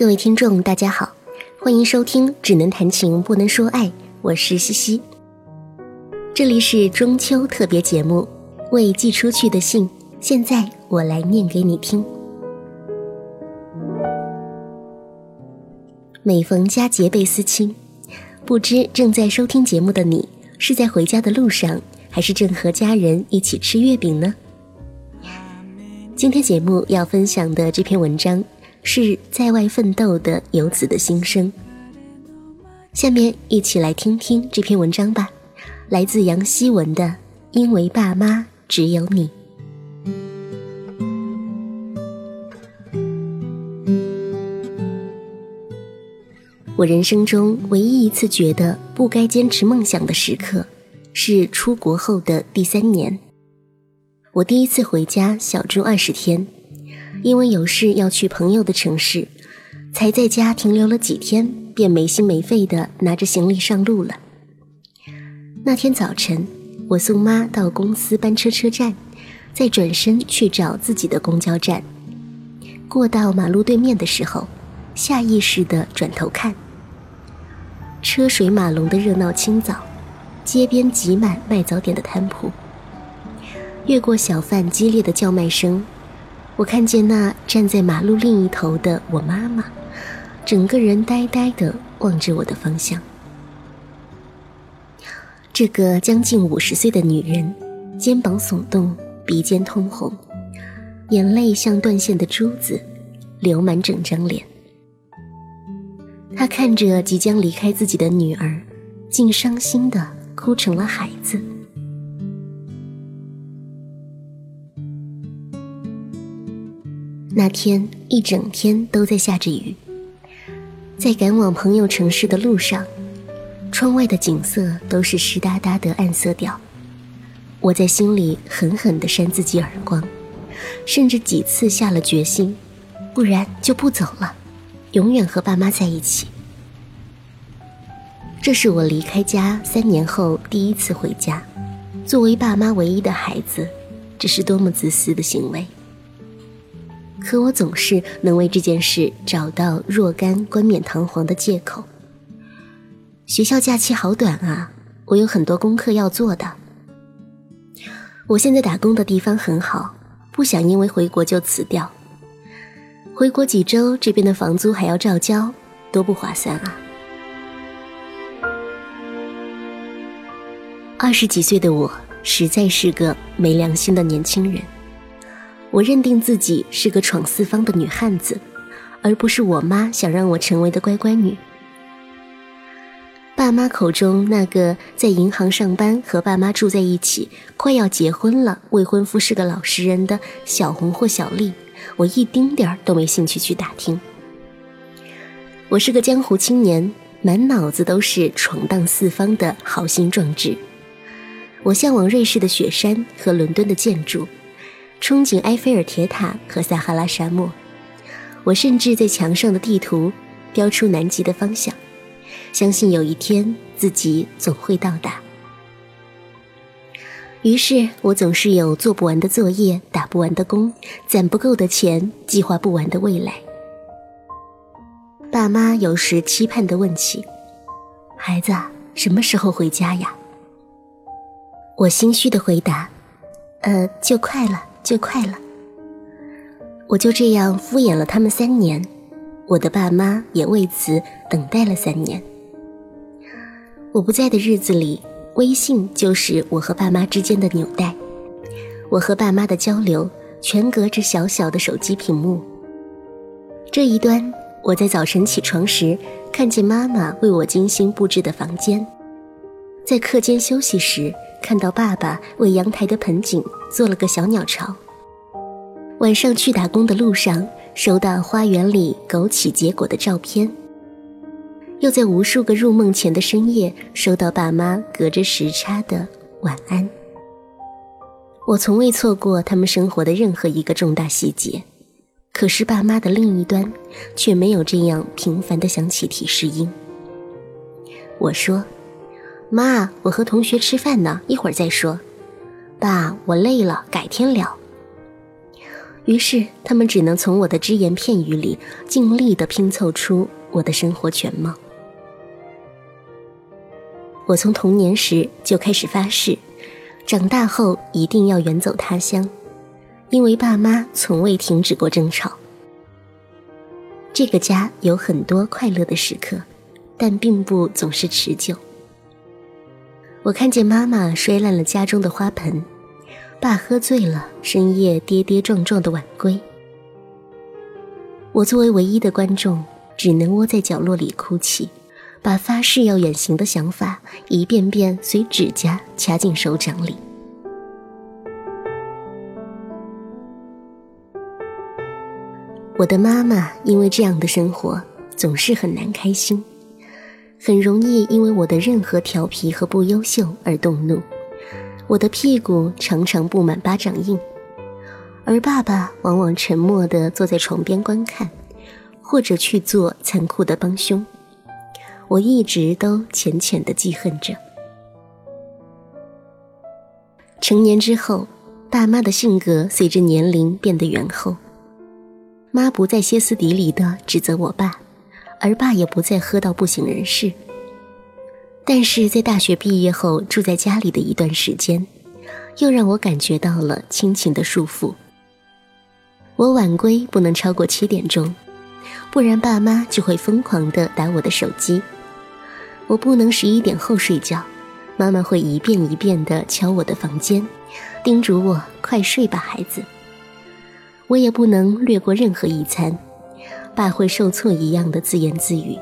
各位听众，大家好，欢迎收听《只能谈情不能说爱》，我是西西。这里是中秋特别节目《未寄出去的信》，现在我来念给你听。每逢佳节倍思亲，不知正在收听节目的你是在回家的路上，还是正和家人一起吃月饼呢？今天节目要分享的这篇文章是在外奋斗的游子的心声。下面一起来听听这篇文章吧，来自杨希文的《因为爸妈只有你》。我人生中唯一一次觉得不该坚持梦想的时刻，是出国后的第三年。我第一次回家小住二十天，因为有事要去朋友的城市，才在家停留了几天，便没心没肺的拿着行李上路了。那天早晨，我送妈到公司班车车站，再转身去找自己的公交站。过到马路对面的时候，下意识的转头看，车水马龙的热闹清早，街边挤满卖早点的摊铺。越过小贩激烈的叫卖声，我看见那站在马路另一头的我妈妈，整个人呆呆地望着我的方向。这个将近五十岁的女人，肩膀耸动，鼻尖通红，眼泪像断线的珠子，流满整张脸。她看着即将离开自己的女儿，竟伤心地哭成了孩子。那天一整天都在下着雨，在赶往朋友城市的路上，窗外的景色都是湿哒哒的暗色调。我在心里狠狠地扇自己耳光，甚至几次下了决心，不然就不走了，永远和爸妈在一起。这是我离开家三年后第一次回家，作为爸妈唯一的孩子，这是多么自私的行为。可我总是能为这件事找到若干冠冕堂皇的借口。学校假期好短啊，我有很多功课要做的。我现在打工的地方很好，不想因为回国就辞掉。回国几周，这边的房租还要照交，多不划算啊！二十几岁的我，实在是个没良心的年轻人。我认定自己是个闯四方的女汉子，而不是我妈想让我成为的乖乖女。爸妈口中那个在银行上班、和爸妈住在一起、快要结婚了、未婚夫是个老实人的小红或小丽，我一丁点儿都没兴趣去打听。我是个江湖青年，满脑子都是闯荡四方的豪心壮志。我向往瑞士的雪山和伦敦的建筑。憧憬埃菲尔铁塔和撒哈拉沙漠，我甚至在墙上的地图标出南极的方向，相信有一天自己总会到达。于是我总是有做不完的作业、打不完的工、攒不够的钱、计划不完的未来。爸妈有时期盼地问起：“孩子什么时候回家呀？”我心虚地回答：“呃，就快了。”最快了，我就这样敷衍了他们三年，我的爸妈也为此等待了三年。我不在的日子里，微信就是我和爸妈之间的纽带，我和爸妈的交流全隔着小小的手机屏幕。这一端，我在早晨起床时看见妈妈为我精心布置的房间，在课间休息时。看到爸爸为阳台的盆景做了个小鸟巢。晚上去打工的路上，收到花园里枸杞结果的照片。又在无数个入梦前的深夜，收到爸妈隔着时差的晚安。我从未错过他们生活的任何一个重大细节，可是爸妈的另一端，却没有这样频繁的响起提示音。我说。妈，我和同学吃饭呢，一会儿再说。爸，我累了，改天聊。于是他们只能从我的只言片语里尽力地拼凑出我的生活全貌。我从童年时就开始发誓，长大后一定要远走他乡，因为爸妈从未停止过争吵。这个家有很多快乐的时刻，但并不总是持久。我看见妈妈摔烂了家中的花盆，爸喝醉了，深夜跌跌撞撞的晚归。我作为唯一的观众，只能窝在角落里哭泣。把发誓要远行的想法一遍遍随指甲掐进手掌里。我的妈妈因为这样的生活总是很难开心，很容易因为我的任何调皮和不优秀而动怒。我的屁股常常布满巴掌印，而爸爸往往沉默地坐在床边观看，或者去做残酷的帮凶。我一直都浅浅的记恨着。成年之后，爸妈的性格随着年龄变得圆厚。妈不再歇斯底里的指责我爸，而爸也不再喝到不省人事。但是在大学毕业后住在家里的一段时间，又让我感觉到了亲情的束缚。我晚归不能超过七点钟，不然爸妈就会疯狂的打我的手机。我不能十一点后睡觉，妈妈会一遍一遍地敲我的房间，叮嘱我快睡吧，孩子。我也不能略过任何一餐，爸会受挫一样的自言自语：“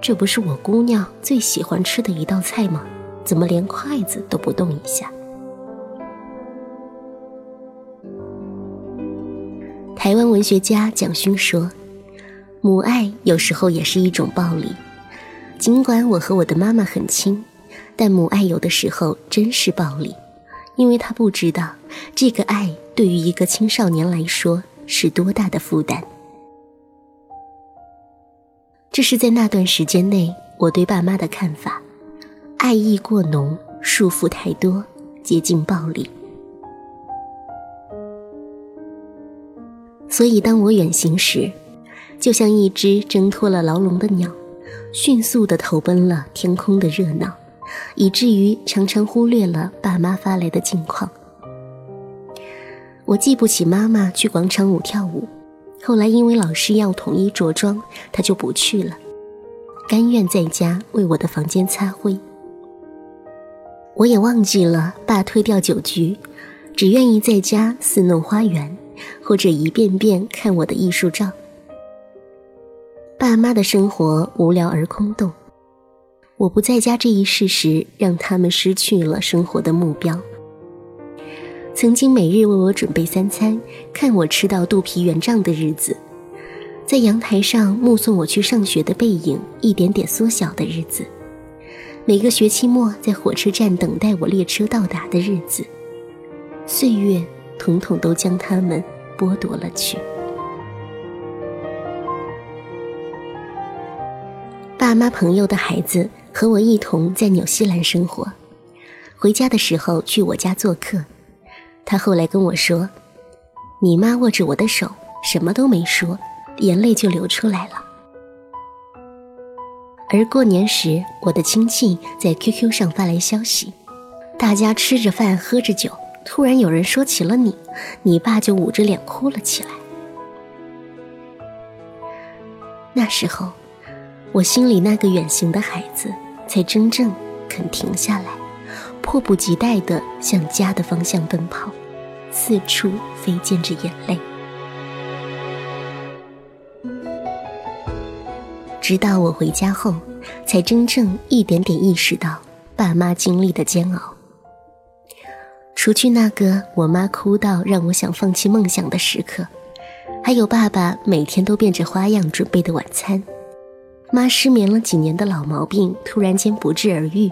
这不是我姑娘最喜欢吃的一道菜吗？怎么连筷子都不动一下？”台湾文学家蒋勋说：“母爱有时候也是一种暴力。”尽管我和我的妈妈很亲，但母爱有的时候真是暴力，因为她不知道这个爱对于一个青少年来说是多大的负担。这是在那段时间内我对爸妈的看法：爱意过浓，束缚太多，接近暴力。所以当我远行时，就像一只挣脱了牢笼的鸟。迅速地投奔了天空的热闹，以至于常常忽略了爸妈发来的近况。我记不起妈妈去广场舞跳舞，后来因为老师要统一着装，他就不去了，甘愿在家为我的房间擦灰。我也忘记了爸推掉酒局，只愿意在家肆弄花园，或者一遍遍看我的艺术照。爸妈的生活无聊而空洞，我不在家这一事实让他们失去了生活的目标。曾经每日为我准备三餐，看我吃到肚皮圆胀的日子，在阳台上目送我去上学的背影一点点缩小的日子，每个学期末在火车站等待我列车到达的日子，岁月统统都将他们剥夺了去。爸妈朋友的孩子和我一同在纽西兰生活，回家的时候去我家做客。他后来跟我说：“你妈握着我的手，什么都没说，眼泪就流出来了。”而过年时，我的亲戚在 QQ 上发来消息，大家吃着饭喝着酒，突然有人说起了你，你爸就捂着脸哭了起来。那时候。我心里那个远行的孩子，才真正肯停下来，迫不及待地向家的方向奔跑，四处飞溅着眼泪。直到我回家后，才真正一点点意识到爸妈经历的煎熬。除去那个我妈哭到让我想放弃梦想的时刻，还有爸爸每天都变着花样准备的晚餐。妈失眠了几年的老毛病突然间不治而愈，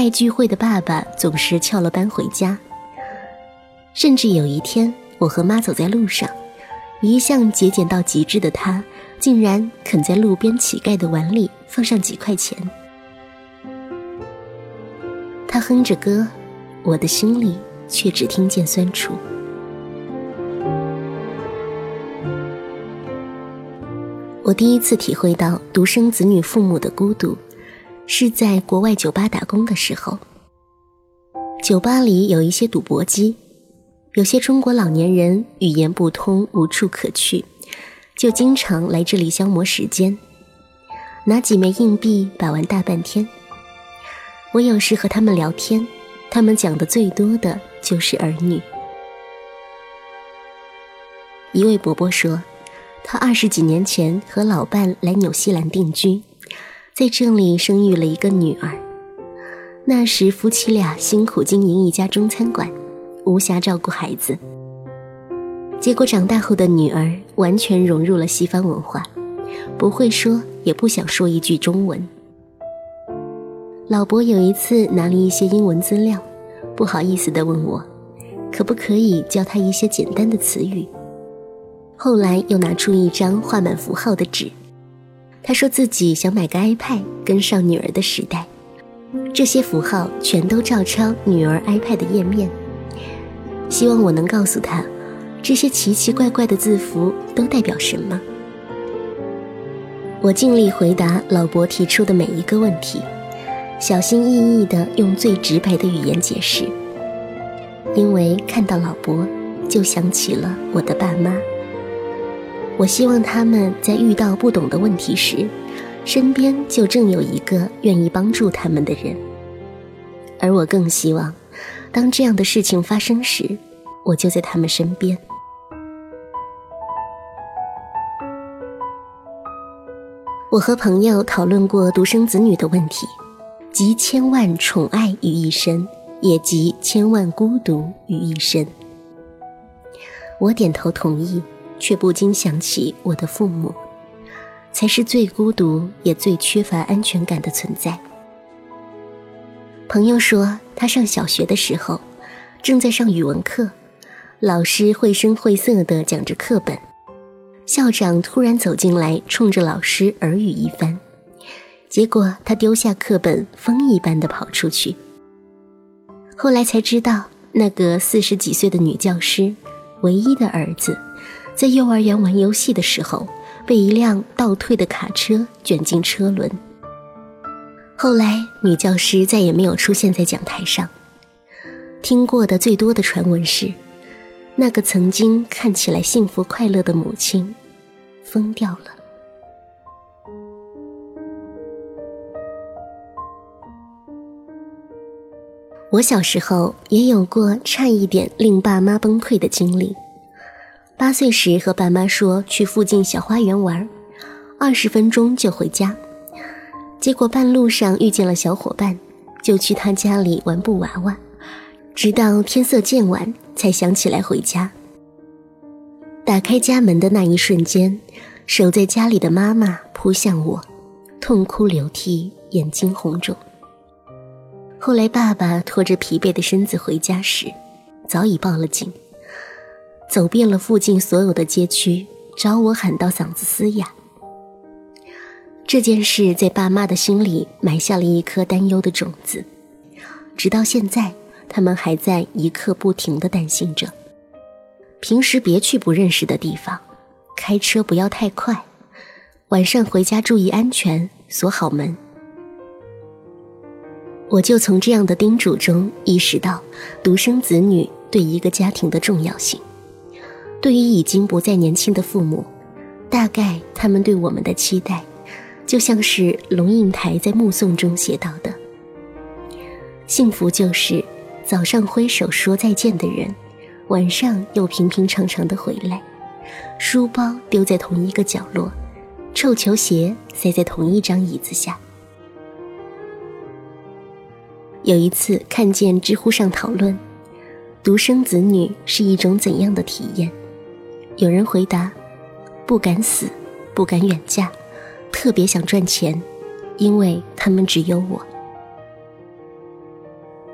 爱聚会的爸爸总是翘了班回家。甚至有一天我和妈走在路上一向节俭到极致的她竟然肯在路边乞丐的碗里放上几块钱。她哼着歌我的心里却只听见酸楚。我第一次体会到独生子女父母的孤独是在国外酒吧打工的时候。酒吧里有一些赌博机，有些中国老年人语言不通，无处可去，就经常来这里消磨时间，拿几枚硬币把玩大半天。我有时和他们聊天，他们讲的最多的就是儿女。一位伯伯说。他二十几年前和老伴来纽西兰定居，在这里生育了一个女儿。那时夫妻俩辛苦经营一家中餐馆，无暇照顾孩子。结果长大后的女儿完全融入了西方文化，不会说也不想说一句中文。老伯有一次拿了一些英文资料，不好意思地问我，可不可以教他一些简单的词语。后来又拿出一张画满符号的纸，他说自己想买个 iPad 跟上女儿的时代，这些符号全都照抄女儿 iPad 的页面，希望我能告诉他，这些奇奇怪怪的字符都代表什么。我尽力回答老伯提出的每一个问题，小心翼翼地用最直白的语言解释，因为看到老伯，就想起了我的爸妈。我希望他们在遇到不懂的问题时，身边就正有一个愿意帮助他们的人。而我更希望，当这样的事情发生时，我就在他们身边。我和朋友讨论过独生子女的问题，集千万宠爱于一身，也集千万孤独于一身。我点头同意。却不禁想起我的父母，才是最孤独也最缺乏安全感的存在。朋友说，他上小学的时候，正在上语文课，老师绘声绘色地讲着课本，校长突然走进来，冲着老师耳语一番，结果他丢下课本，风一般的跑出去。后来才知道，那个四十几岁的女教师，唯一的儿子。在幼儿园玩游戏的时候，被一辆倒退的卡车卷进车轮。后来，女教师再也没有出现在讲台上。听过的最多的传闻是，那个曾经看起来幸福快乐的母亲，疯掉了。我小时候也有过差一点令爸妈崩溃的经历。八岁时和爸妈说去附近小花园玩，二十分钟就回家。结果半路上遇见了小伙伴，就去他家里玩布娃娃，直到天色渐晚才想起来回家。打开家门的那一瞬间，守在家里的妈妈扑向我，痛哭流涕，眼睛红肿。后来爸爸拖着疲惫的身子回家时，早已报了警。走遍了附近所有的街区，找我喊到嗓子嘶哑。这件事在爸妈的心里埋下了一颗担忧的种子，直到现在，他们还在一刻不停的担心着。平时别去不认识的地方，开车不要太快，晚上回家注意安全，锁好门。我就从这样的叮嘱中意识到，独生子女对一个家庭的重要性。对于已经不再年轻的父母，大概他们对我们的期待，就像是龙应台在《目送》中写到的：幸福就是早上挥手说再见的人，晚上又平平常常的回来，书包丢在同一个角落，臭球鞋塞在同一张椅子下。有一次看见知乎上讨论，独生子女是一种怎样的体验？有人回答：“不敢死，不敢远嫁，特别想赚钱，因为他们只有我。”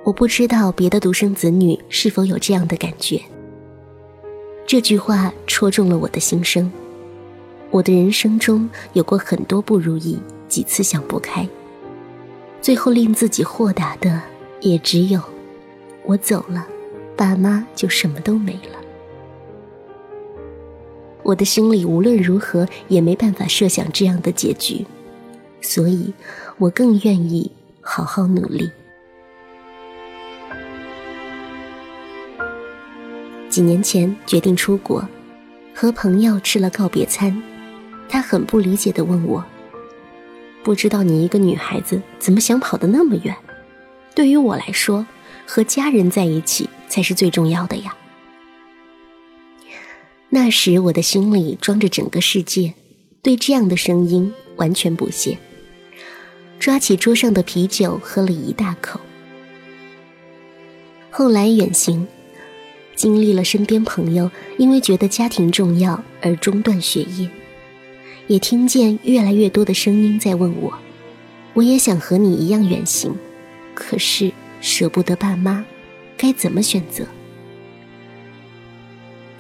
我不知道别的独生子女是否有这样的感觉。这句话戳中了我的心声。我的人生中有过很多不如意，几次想不开，最后令自己豁达的也只有：我走了，爸妈就什么都没了。我的心里无论如何也没办法设想这样的结局，所以我更愿意好好努力。几年前决定出国，和朋友吃了告别餐，他很不理解的问我：“不知道你一个女孩子怎么想跑得那么远？对于我来说，和家人在一起才是最重要的呀。”那时我的心里装着整个世界，对这样的声音完全不屑。抓起桌上的啤酒喝了一大口。后来远行，经历了身边朋友因为觉得家庭重要而中断学业，也听见越来越多的声音在问我：我也想和你一样远行，可是舍不得爸妈，该怎么选择？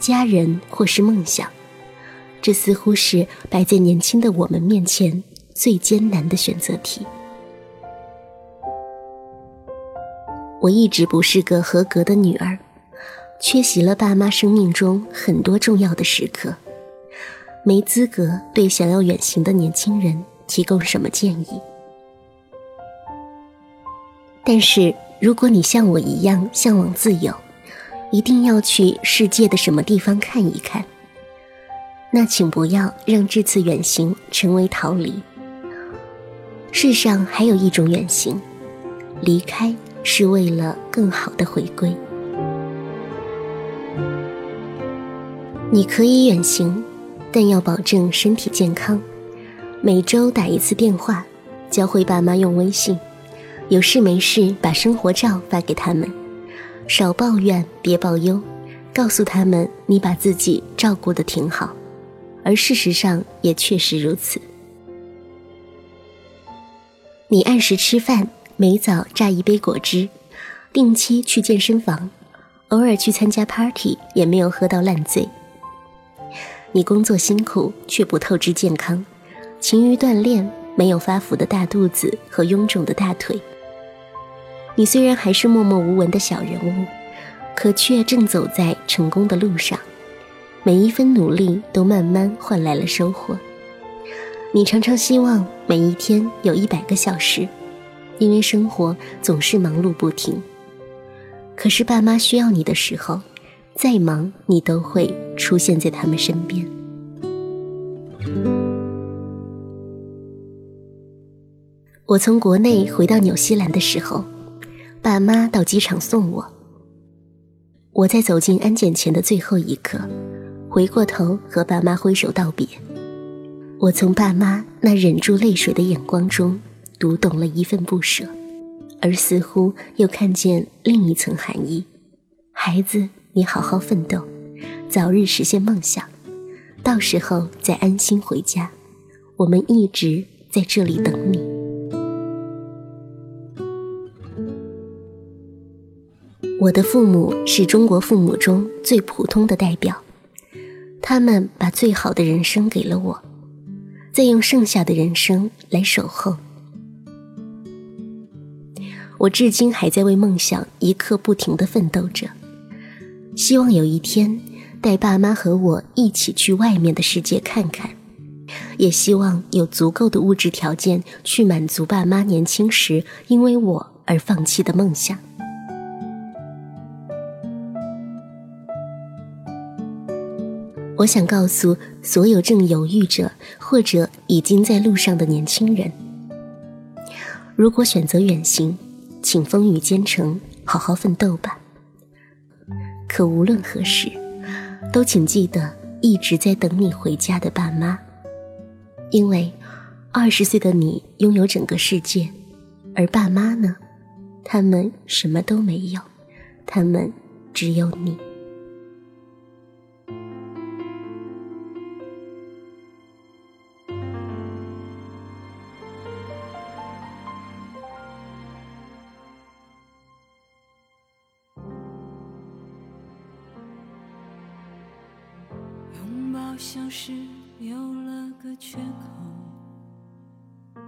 家人或是梦想，这似乎是摆在年轻的我们面前最艰难的选择题。我一直不是个合格的女儿，缺席了爸妈生命中很多重要的时刻，没资格对想要远行的年轻人提供什么建议。但是，如果你像我一样向往自由，一定要去世界的什么地方看一看？那请不要让这次远行成为逃离。世上还有一种远行，离开是为了更好的回归。你可以远行，但要保证身体健康。每周打一次电话，教会爸妈用微信，有事没事把生活照发给他们。少抱怨，别抱忧，告诉他们你把自己照顾得挺好，而事实上也确实如此。你按时吃饭，每早榨一杯果汁，定期去健身房，偶尔去参加 party，也没有喝到烂醉。你工作辛苦，却不透支健康，勤于锻炼，没有发福的大肚子和臃肿的大腿。你虽然还是默默无闻的小人物，可却正走在成功的路上，每一分努力都慢慢换来了收获。你常常希望每一天有一百个小时，因为生活总是忙碌不停。可是爸妈需要你的时候，再忙你都会出现在他们身边。我从国内回到纽西兰的时候。爸妈到机场送我，我在走进安检前的最后一刻，回过头和爸妈挥手道别。我从爸妈那忍住泪水的眼光中，读懂了一份不舍，而似乎又看见另一层含义：孩子，你好好奋斗，早日实现梦想，到时候再安心回家。我们一直在这里等你。我的父母是中国父母中最普通的代表，他们把最好的人生给了我，再用剩下的人生来守候。我至今还在为梦想一刻不停的奋斗着，希望有一天带爸妈和我一起去外面的世界看看，也希望有足够的物质条件去满足爸妈年轻时因为我而放弃的梦想。我想告诉所有正犹豫着或者已经在路上的年轻人：如果选择远行，请风雨兼程，好好奋斗吧。可无论何时，都请记得一直在等你回家的爸妈，因为二十岁的你拥有整个世界，而爸妈呢，他们什么都没有，他们只有你。像是有了个缺口，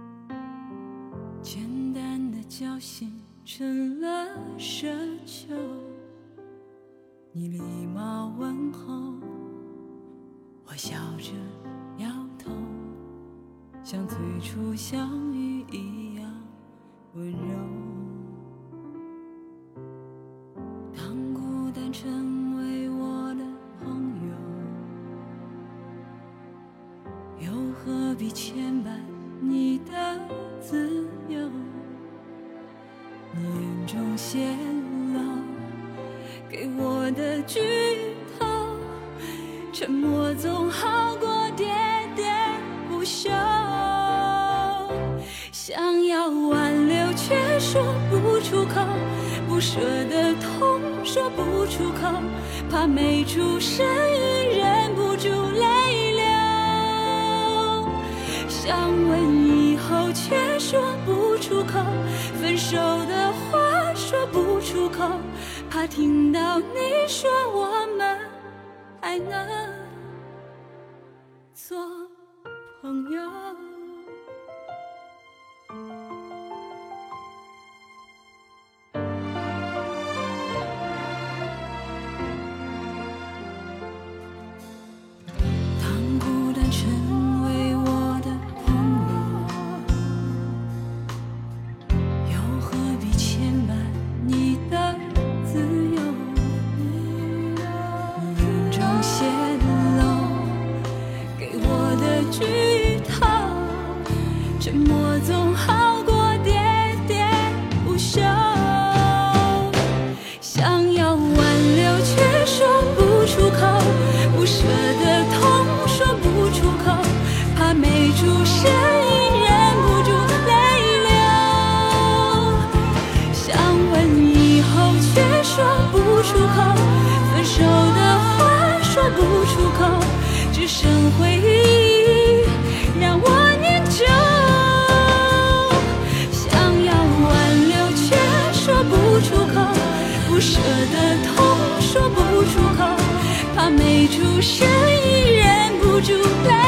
简单的交心成了奢求。你礼貌问候，我笑着摇头，像最初相遇。必牵绊你的自由？你眼中泄露给我的剧透，沉默总好过喋喋不休。想要挽留却说不出口，不舍的痛说不出口，怕没出声音忍不住泪。想问以后却说不出口，分手的话说不出口，怕听到你说我们还能做朋友。只剩回忆让我念旧。想要挽留却说不出口，不舍的痛说不出口，怕没出声音忍不住泪。